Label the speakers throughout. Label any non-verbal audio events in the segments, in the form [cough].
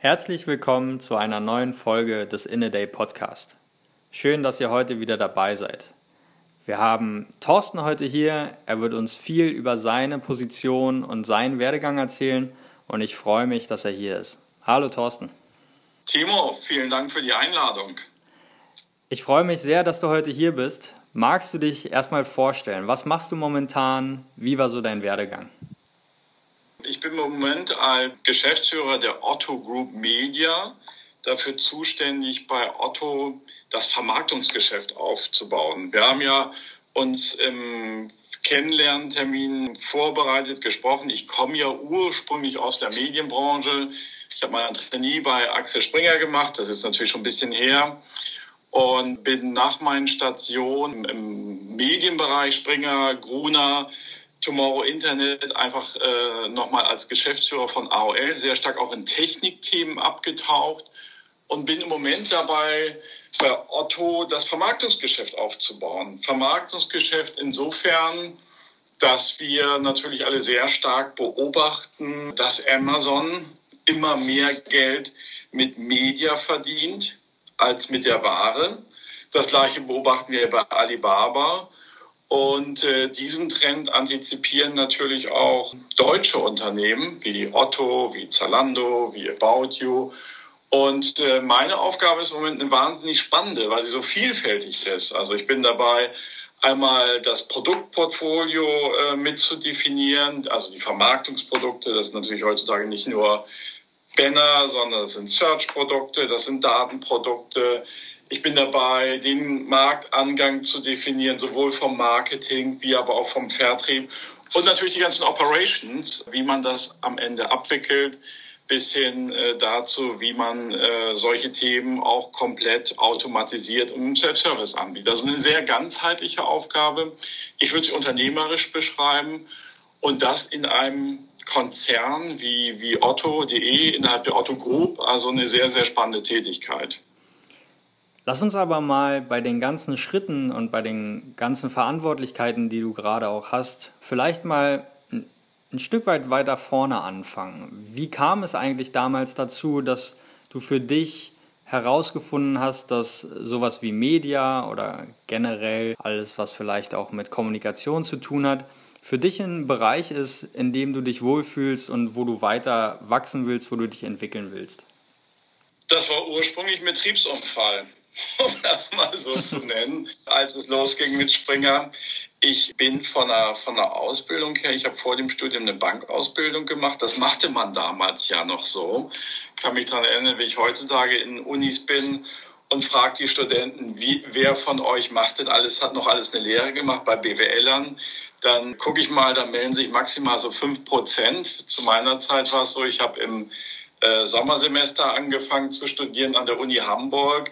Speaker 1: Herzlich willkommen zu einer neuen Folge des In a Day Podcast. Schön, dass ihr heute wieder dabei seid. Wir haben Thorsten heute hier. Er wird uns viel über seine Position und seinen Werdegang erzählen und ich freue mich, dass er hier ist. Hallo Thorsten.
Speaker 2: Timo, vielen Dank für die Einladung.
Speaker 1: Ich freue mich sehr, dass du heute hier bist. Magst du dich erstmal vorstellen? Was machst du momentan? Wie war so dein Werdegang?
Speaker 2: Ich bin im Moment als Geschäftsführer der Otto Group Media dafür zuständig, bei Otto das Vermarktungsgeschäft aufzubauen. Wir haben ja uns im Kennenlerntermin vorbereitet, gesprochen. Ich komme ja ursprünglich aus der Medienbranche. Ich habe ein Trainee bei Axel Springer gemacht, das ist natürlich schon ein bisschen her. Und bin nach meinen Stationen im Medienbereich Springer, Gruner, Tomorrow Internet einfach äh, nochmal als Geschäftsführer von AOL sehr stark auch in Technikthemen abgetaucht und bin im Moment dabei, bei Otto das Vermarktungsgeschäft aufzubauen. Vermarktungsgeschäft insofern, dass wir natürlich alle sehr stark beobachten, dass Amazon immer mehr Geld mit Media verdient als mit der Ware. Das gleiche beobachten wir bei Alibaba. Und äh, diesen Trend antizipieren natürlich auch deutsche Unternehmen wie Otto, wie Zalando, wie About You. Und äh, meine Aufgabe ist im Moment eine wahnsinnig spannende, weil sie so vielfältig ist. Also ich bin dabei, einmal das Produktportfolio äh, mitzudefinieren, also die Vermarktungsprodukte. Das sind natürlich heutzutage nicht nur Banner, sondern das sind Search-Produkte, das sind Datenprodukte. Ich bin dabei, den Marktangang zu definieren, sowohl vom Marketing wie aber auch vom Vertrieb und natürlich die ganzen Operations, wie man das am Ende abwickelt, bis hin äh, dazu, wie man äh, solche Themen auch komplett automatisiert und im Self-Service anbietet. Also eine sehr ganzheitliche Aufgabe. Ich würde sie unternehmerisch beschreiben und das in einem Konzern wie, wie Otto.de innerhalb der Otto Group, also eine sehr, sehr spannende Tätigkeit.
Speaker 1: Lass uns aber mal bei den ganzen Schritten und bei den ganzen Verantwortlichkeiten, die du gerade auch hast, vielleicht mal ein Stück weit weiter vorne anfangen. Wie kam es eigentlich damals dazu, dass du für dich herausgefunden hast, dass sowas wie Media oder generell alles, was vielleicht auch mit Kommunikation zu tun hat, für dich ein Bereich ist, in dem du dich wohlfühlst und wo du weiter wachsen willst, wo du dich entwickeln willst?
Speaker 2: Das war ursprünglich ein Betriebsunfall. [laughs] um das mal so zu nennen, als es losging mit Springer. Ich bin von der, von der Ausbildung her, ich habe vor dem Studium eine Bankausbildung gemacht. Das machte man damals ja noch so. Ich kann mich daran erinnern, wie ich heutzutage in Unis bin und frage die Studenten, wie, wer von euch macht denn alles, hat noch alles eine Lehre gemacht bei BWLern. Dann gucke ich mal, da melden sich maximal so fünf Prozent. Zu meiner Zeit war es so, ich habe im äh, Sommersemester angefangen zu studieren an der Uni Hamburg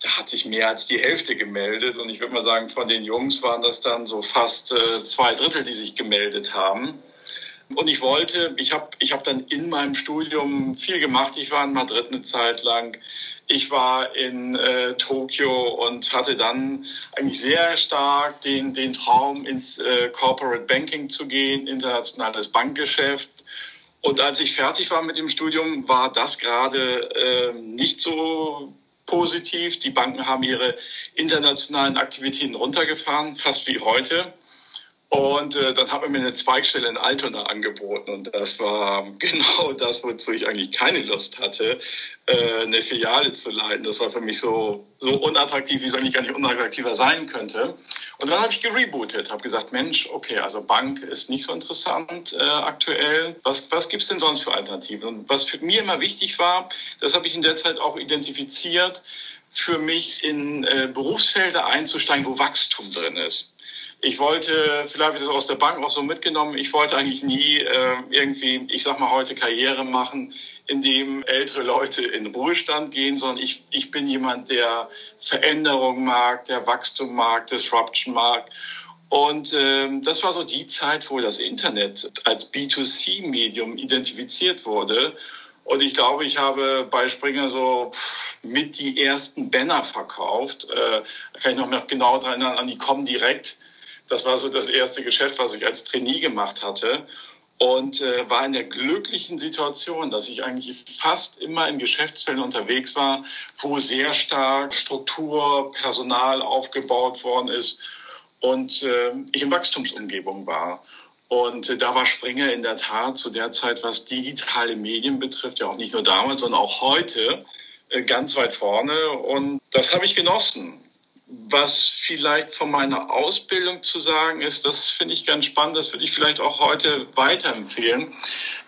Speaker 2: da hat sich mehr als die Hälfte gemeldet. Und ich würde mal sagen, von den Jungs waren das dann so fast äh, zwei Drittel, die sich gemeldet haben. Und ich wollte, ich habe ich hab dann in meinem Studium viel gemacht. Ich war in Madrid eine Zeit lang. Ich war in äh, Tokio und hatte dann eigentlich sehr stark den, den Traum, ins äh, Corporate Banking zu gehen, internationales Bankgeschäft. Und als ich fertig war mit dem Studium, war das gerade äh, nicht so positiv. Die Banken haben ihre internationalen Aktivitäten runtergefahren, fast wie heute. Und äh, dann hat man mir eine Zweigstelle in Altona angeboten und das war [laughs] genau das, wozu ich eigentlich keine Lust hatte, äh, eine Filiale zu leiten. Das war für mich so so unattraktiv, wie es eigentlich gar nicht unattraktiver sein könnte. Und dann habe ich gerebootet, habe gesagt, Mensch, okay, also Bank ist nicht so interessant äh, aktuell. Was was gibt's denn sonst für Alternativen? Und was für mir immer wichtig war, das habe ich in der Zeit auch identifiziert, für mich in äh, Berufsfelder einzusteigen, wo Wachstum drin ist. Ich wollte, vielleicht ich das aus der Bank auch so mitgenommen, ich wollte eigentlich nie äh, irgendwie, ich sag mal heute Karriere machen, indem ältere Leute in Ruhestand gehen, sondern ich, ich bin jemand, der Veränderung mag, der Wachstum mag, Disruption mag. Und ähm, das war so die Zeit, wo das Internet als B2C-Medium identifiziert wurde. Und ich glaube, ich habe bei Springer so mit die ersten Banner verkauft. Äh, da kann ich noch genau dran erinnern, an die kommen direkt. Das war so das erste Geschäft, was ich als Trainee gemacht hatte und äh, war in der glücklichen Situation, dass ich eigentlich fast immer in Geschäftsfeldern unterwegs war, wo sehr stark Struktur, Personal aufgebaut worden ist und äh, ich in Wachstumsumgebung war. Und äh, da war Springer in der Tat zu der Zeit, was digitale Medien betrifft, ja auch nicht nur damals, sondern auch heute äh, ganz weit vorne. Und das habe ich genossen. Was vielleicht von meiner Ausbildung zu sagen ist, das finde ich ganz spannend, das würde ich vielleicht auch heute weiterempfehlen.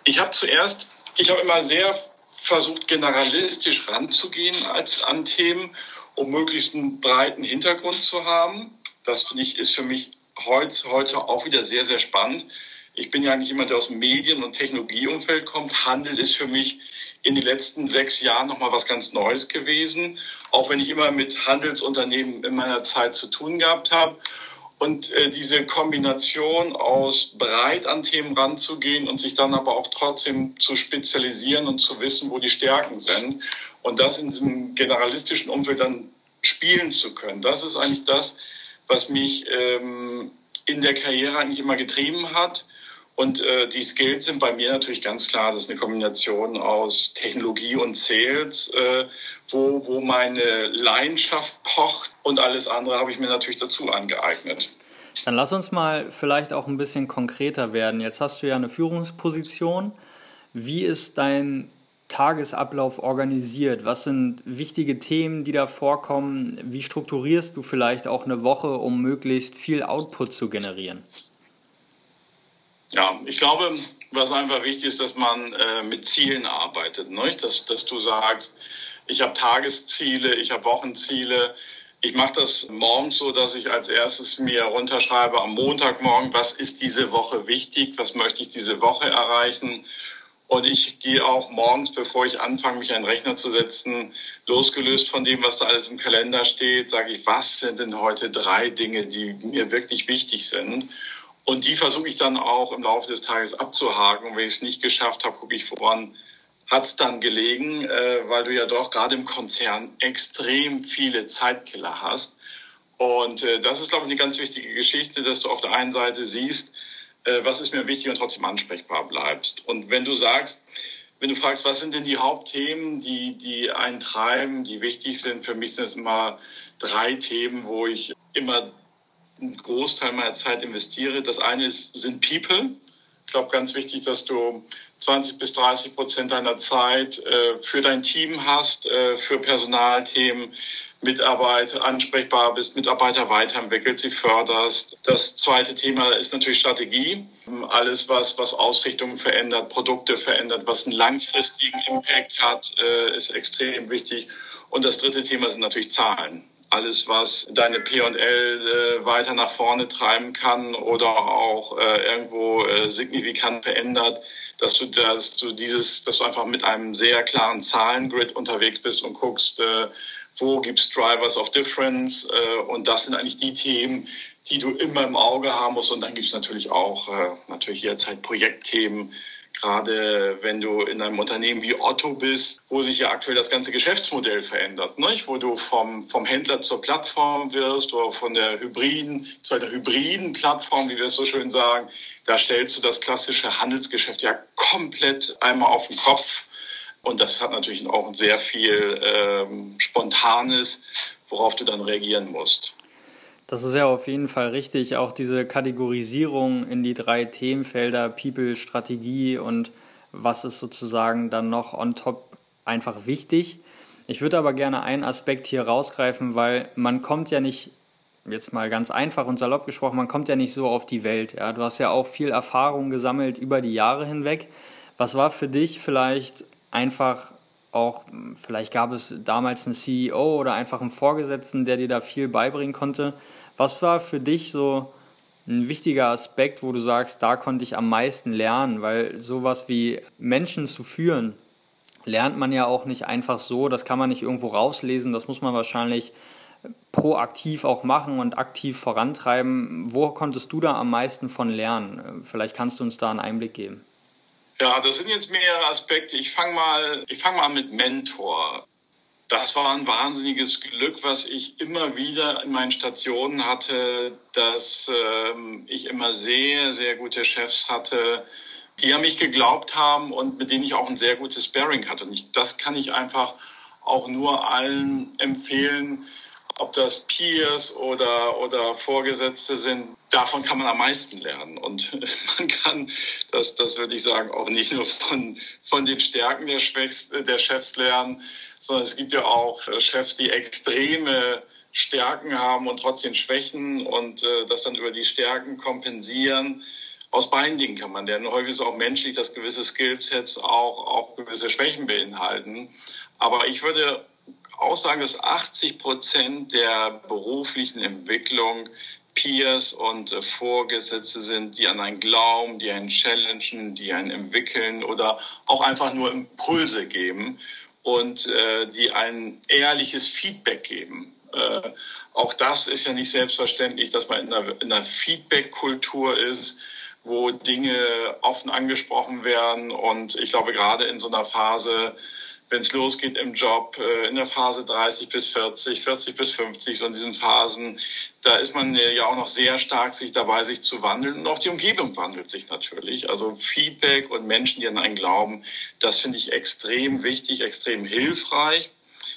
Speaker 2: Ich habe zuerst, ich habe immer sehr versucht, generalistisch ranzugehen als an Themen, um möglichst einen breiten Hintergrund zu haben. Das finde ich ist für mich heute, heute auch wieder sehr, sehr spannend. Ich bin ja eigentlich jemand, der aus dem Medien- und Technologieumfeld kommt. Handel ist für mich in den letzten sechs Jahren nochmal was ganz Neues gewesen, auch wenn ich immer mit Handelsunternehmen in meiner Zeit zu tun gehabt habe. Und äh, diese Kombination aus breit an Themen ranzugehen und sich dann aber auch trotzdem zu spezialisieren und zu wissen, wo die Stärken sind und das in diesem generalistischen Umfeld dann spielen zu können, das ist eigentlich das, was mich ähm, in der Karriere eigentlich immer getrieben hat. Und äh, die Skills sind bei mir natürlich ganz klar, das ist eine Kombination aus Technologie und Sales, äh, wo, wo meine Leidenschaft pocht und alles andere habe ich mir natürlich dazu angeeignet.
Speaker 1: Dann lass uns mal vielleicht auch ein bisschen konkreter werden. Jetzt hast du ja eine Führungsposition. Wie ist dein Tagesablauf organisiert? Was sind wichtige Themen, die da vorkommen? Wie strukturierst du vielleicht auch eine Woche, um möglichst viel Output zu generieren?
Speaker 2: Ja, ich glaube, was einfach wichtig ist, dass man äh, mit Zielen arbeitet. Ne? Dass, dass du sagst, ich habe Tagesziele, ich habe Wochenziele. Ich mache das morgens so, dass ich als erstes mir runterschreibe am Montagmorgen, was ist diese Woche wichtig, was möchte ich diese Woche erreichen. Und ich gehe auch morgens, bevor ich anfange, mich an den Rechner zu setzen, losgelöst von dem, was da alles im Kalender steht, sage ich, was sind denn heute drei Dinge, die mir wirklich wichtig sind? Und die versuche ich dann auch im Laufe des Tages abzuhaken. Und wenn ich es nicht geschafft habe, gucke ich, woran hat es dann gelegen, äh, weil du ja doch gerade im Konzern extrem viele Zeitkiller hast. Und äh, das ist, glaube ich, eine ganz wichtige Geschichte, dass du auf der einen Seite siehst, äh, was ist mir wichtig und trotzdem ansprechbar bleibst. Und wenn du sagst, wenn du fragst, was sind denn die Hauptthemen, die, die einen treiben, die wichtig sind, für mich sind es immer drei Themen, wo ich immer einen Großteil meiner Zeit investiere. Das eine ist, sind People. Ich glaube, ganz wichtig, dass du 20 bis 30 Prozent deiner Zeit äh, für dein Team hast, äh, für Personalthemen, Mitarbeiter ansprechbar bist, Mitarbeiter weiterentwickelt, sie förderst. Das zweite Thema ist natürlich Strategie. Alles, was, was Ausrichtungen verändert, Produkte verändert, was einen langfristigen Impact hat, äh, ist extrem wichtig. Und das dritte Thema sind natürlich Zahlen alles, was deine P&L äh, weiter nach vorne treiben kann oder auch äh, irgendwo äh, signifikant verändert, dass du, dass du dieses, dass du einfach mit einem sehr klaren Zahlengrid unterwegs bist und guckst, äh, wo gibt's Drivers of Difference äh, und das sind eigentlich die Themen, die du immer im Auge haben musst. Und dann gibt's natürlich auch äh, natürlich jederzeit Projektthemen, Gerade wenn du in einem Unternehmen wie Otto bist, wo sich ja aktuell das ganze Geschäftsmodell verändert, nicht? wo du vom, vom Händler zur Plattform wirst oder von der hybriden zu einer hybriden Plattform, wie wir es so schön sagen, da stellst du das klassische Handelsgeschäft ja komplett einmal auf den Kopf. Und das hat natürlich auch sehr viel ähm, Spontanes, worauf du dann reagieren musst.
Speaker 1: Das ist ja auf jeden Fall richtig. Auch diese Kategorisierung in die drei Themenfelder People, Strategie und was ist sozusagen dann noch on top einfach wichtig. Ich würde aber gerne einen Aspekt hier rausgreifen, weil man kommt ja nicht, jetzt mal ganz einfach und salopp gesprochen, man kommt ja nicht so auf die Welt. Ja? Du hast ja auch viel Erfahrung gesammelt über die Jahre hinweg. Was war für dich vielleicht einfach auch, vielleicht gab es damals einen CEO oder einfach einen Vorgesetzten, der dir da viel beibringen konnte. Was war für dich so ein wichtiger Aspekt, wo du sagst, da konnte ich am meisten lernen, weil sowas wie Menschen zu führen, lernt man ja auch nicht einfach so, das kann man nicht irgendwo rauslesen, das muss man wahrscheinlich proaktiv auch machen und aktiv vorantreiben. Wo konntest du da am meisten von lernen? Vielleicht kannst du uns da einen Einblick geben.
Speaker 2: Ja, das sind jetzt mehrere Aspekte. Ich fange mal, ich fange mal mit Mentor. Das war ein wahnsinniges Glück, was ich immer wieder in meinen Stationen hatte, dass ähm, ich immer sehr, sehr gute Chefs hatte, die an mich geglaubt haben und mit denen ich auch ein sehr gutes Sparring hatte. Und ich, das kann ich einfach auch nur allen empfehlen, ob das Peers oder, oder Vorgesetzte sind, davon kann man am meisten lernen. Und [laughs] man kann, das, das würde ich sagen, auch nicht nur von, von den Stärken der, Schwächs, der Chefs lernen, sondern es gibt ja auch Chefs, die extreme Stärken haben und trotzdem Schwächen und äh, das dann über die Stärken kompensieren. Aus beiden Dingen kann man lernen. Häufig ist auch menschlich, dass gewisse Skillsets auch, auch gewisse Schwächen beinhalten. Aber ich würde auch sagen, dass 80 Prozent der beruflichen Entwicklung Peers und äh, Vorgesetzte sind, die an einen glauben, die einen challengen, die einen entwickeln oder auch einfach nur Impulse geben und äh, die ein ehrliches Feedback geben. Äh, auch das ist ja nicht selbstverständlich, dass man in einer, in einer Feedback-Kultur ist, wo Dinge offen angesprochen werden. Und ich glaube, gerade in so einer Phase, wenn es losgeht im Job, äh, in der Phase 30 bis 40, 40 bis 50, so in diesen Phasen, da ist man ja auch noch sehr stark sich dabei, sich zu wandeln. Und auch die Umgebung wandelt sich natürlich. Also Feedback und Menschen, die an einen glauben, das finde ich extrem wichtig, extrem hilfreich.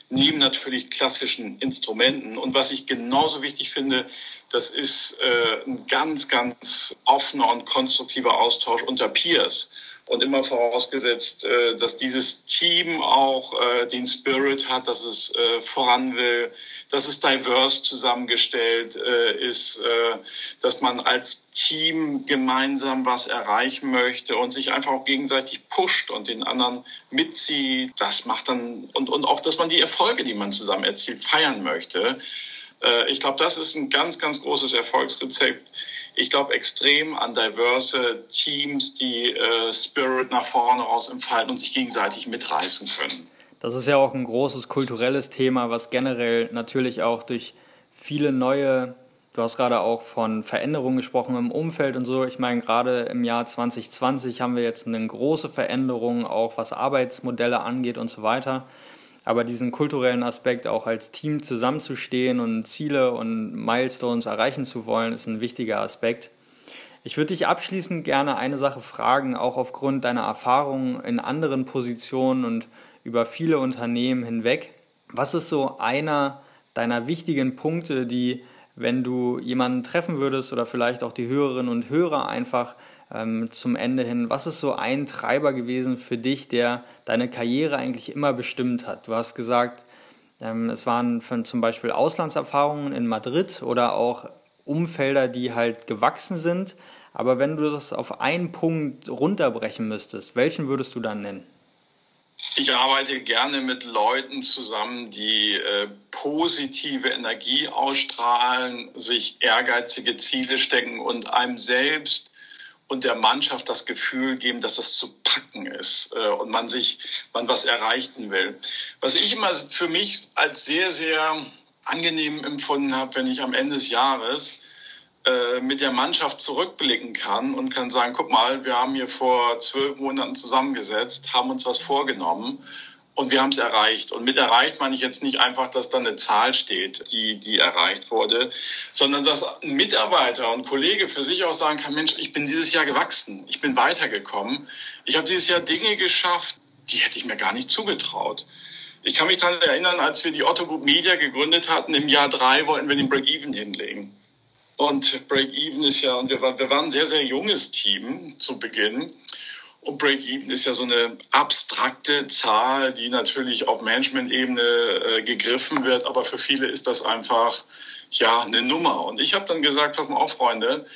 Speaker 2: Neben natürlich klassischen Instrumenten. Und was ich genauso wichtig finde, das ist äh, ein ganz, ganz offener und konstruktiver Austausch unter Peers und immer vorausgesetzt, äh, dass dieses Team auch äh, den Spirit hat, dass es äh, voran will, dass es diverse zusammengestellt ist, dass man als Team gemeinsam was erreichen möchte und sich einfach auch gegenseitig pusht und den anderen mitzieht. Das macht dann und, und auch, dass man die Erfolge, die man zusammen erzielt, feiern möchte. Ich glaube, das ist ein ganz, ganz großes Erfolgsrezept ich glaube, extrem an diverse Teams, die äh, Spirit nach vorne raus entfalten und sich gegenseitig mitreißen können.
Speaker 1: Das ist ja auch ein großes kulturelles Thema, was generell natürlich auch durch viele neue, du hast gerade auch von Veränderungen gesprochen im Umfeld und so. Ich meine, gerade im Jahr 2020 haben wir jetzt eine große Veränderung, auch was Arbeitsmodelle angeht und so weiter. Aber diesen kulturellen Aspekt auch als Team zusammenzustehen und Ziele und Milestones erreichen zu wollen, ist ein wichtiger Aspekt. Ich würde dich abschließend gerne eine Sache fragen, auch aufgrund deiner Erfahrungen in anderen Positionen und über viele Unternehmen hinweg. Was ist so einer deiner wichtigen Punkte, die, wenn du jemanden treffen würdest oder vielleicht auch die Hörerinnen und Hörer einfach ähm, zum Ende hin. Was ist so ein Treiber gewesen für dich, der deine Karriere eigentlich immer bestimmt hat? Du hast gesagt, ähm, es waren von zum Beispiel Auslandserfahrungen in Madrid oder auch Umfelder, die halt gewachsen sind. Aber wenn du das auf einen Punkt runterbrechen müsstest, welchen würdest du dann nennen?
Speaker 2: Ich arbeite gerne mit Leuten zusammen, die äh, positive Energie ausstrahlen, sich ehrgeizige Ziele stecken und einem selbst und der Mannschaft das Gefühl geben, dass das zu packen ist äh, und man sich, man was erreichen will. Was ich immer für mich als sehr, sehr angenehm empfunden habe, wenn ich am Ende des Jahres äh, mit der Mannschaft zurückblicken kann und kann sagen, guck mal, wir haben hier vor zwölf Monaten zusammengesetzt, haben uns was vorgenommen und wir haben es erreicht. Und mit erreicht meine ich jetzt nicht einfach, dass da eine Zahl steht, die, die erreicht wurde, sondern dass ein Mitarbeiter und Kollege für sich auch sagen kann, Mensch, ich bin dieses Jahr gewachsen, ich bin weitergekommen, ich habe dieses Jahr Dinge geschafft, die hätte ich mir gar nicht zugetraut. Ich kann mich daran erinnern, als wir die Otto Group Media gegründet hatten, im Jahr drei wollten wir den Break-Even hinlegen. Und Break-Even ist ja, und wir, wir waren ein sehr, sehr junges Team zu Beginn. Und Break-Even ist ja so eine abstrakte Zahl, die natürlich auf Management-Ebene äh, gegriffen wird, aber für viele ist das einfach ja eine Nummer. Und ich habe dann gesagt, pass mal auf, Freunde,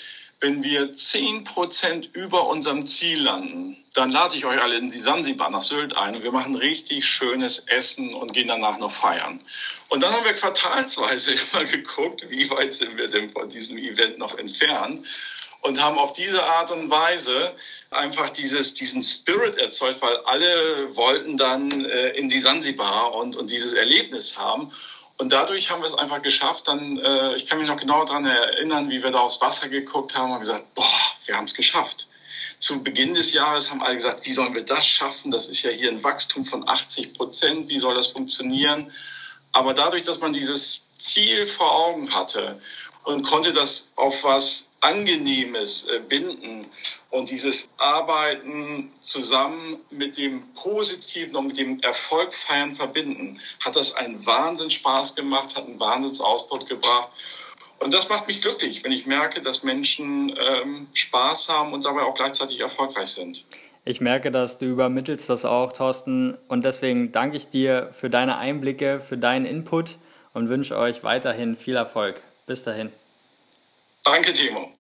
Speaker 2: wenn wir zehn Prozent über unserem Ziel landen, dann lade ich euch alle in die Sansibar nach Sylt ein und wir machen richtig schönes Essen und gehen danach noch feiern. Und dann haben wir quartalsweise [laughs] immer geguckt, wie weit sind wir denn von diesem Event noch entfernt und haben auf diese Art und Weise einfach dieses, diesen Spirit erzeugt, weil alle wollten dann äh, in die Sansibar und, und dieses Erlebnis haben. Und dadurch haben wir es einfach geschafft. Dann, äh, ich kann mich noch genau daran erinnern, wie wir da aufs Wasser geguckt haben und gesagt, boah, wir haben es geschafft. Zu Beginn des Jahres haben alle gesagt, wie sollen wir das schaffen? Das ist ja hier ein Wachstum von 80 Prozent. Wie soll das funktionieren? Aber dadurch, dass man dieses Ziel vor Augen hatte und konnte das auf was Angenehmes äh, binden und dieses Arbeiten zusammen mit dem Positiven und mit dem Erfolg feiern verbinden, hat das einen Wahnsinn Spaß gemacht, hat einen Wahnsinns Output gebracht. Und das macht mich glücklich, wenn ich merke, dass Menschen ähm, Spaß haben und dabei auch gleichzeitig erfolgreich sind.
Speaker 1: Ich merke, dass du übermittelst das auch, Thorsten. Und deswegen danke ich dir für deine Einblicke, für deinen Input und wünsche euch weiterhin viel Erfolg. Bis dahin.
Speaker 2: Danke, Timo.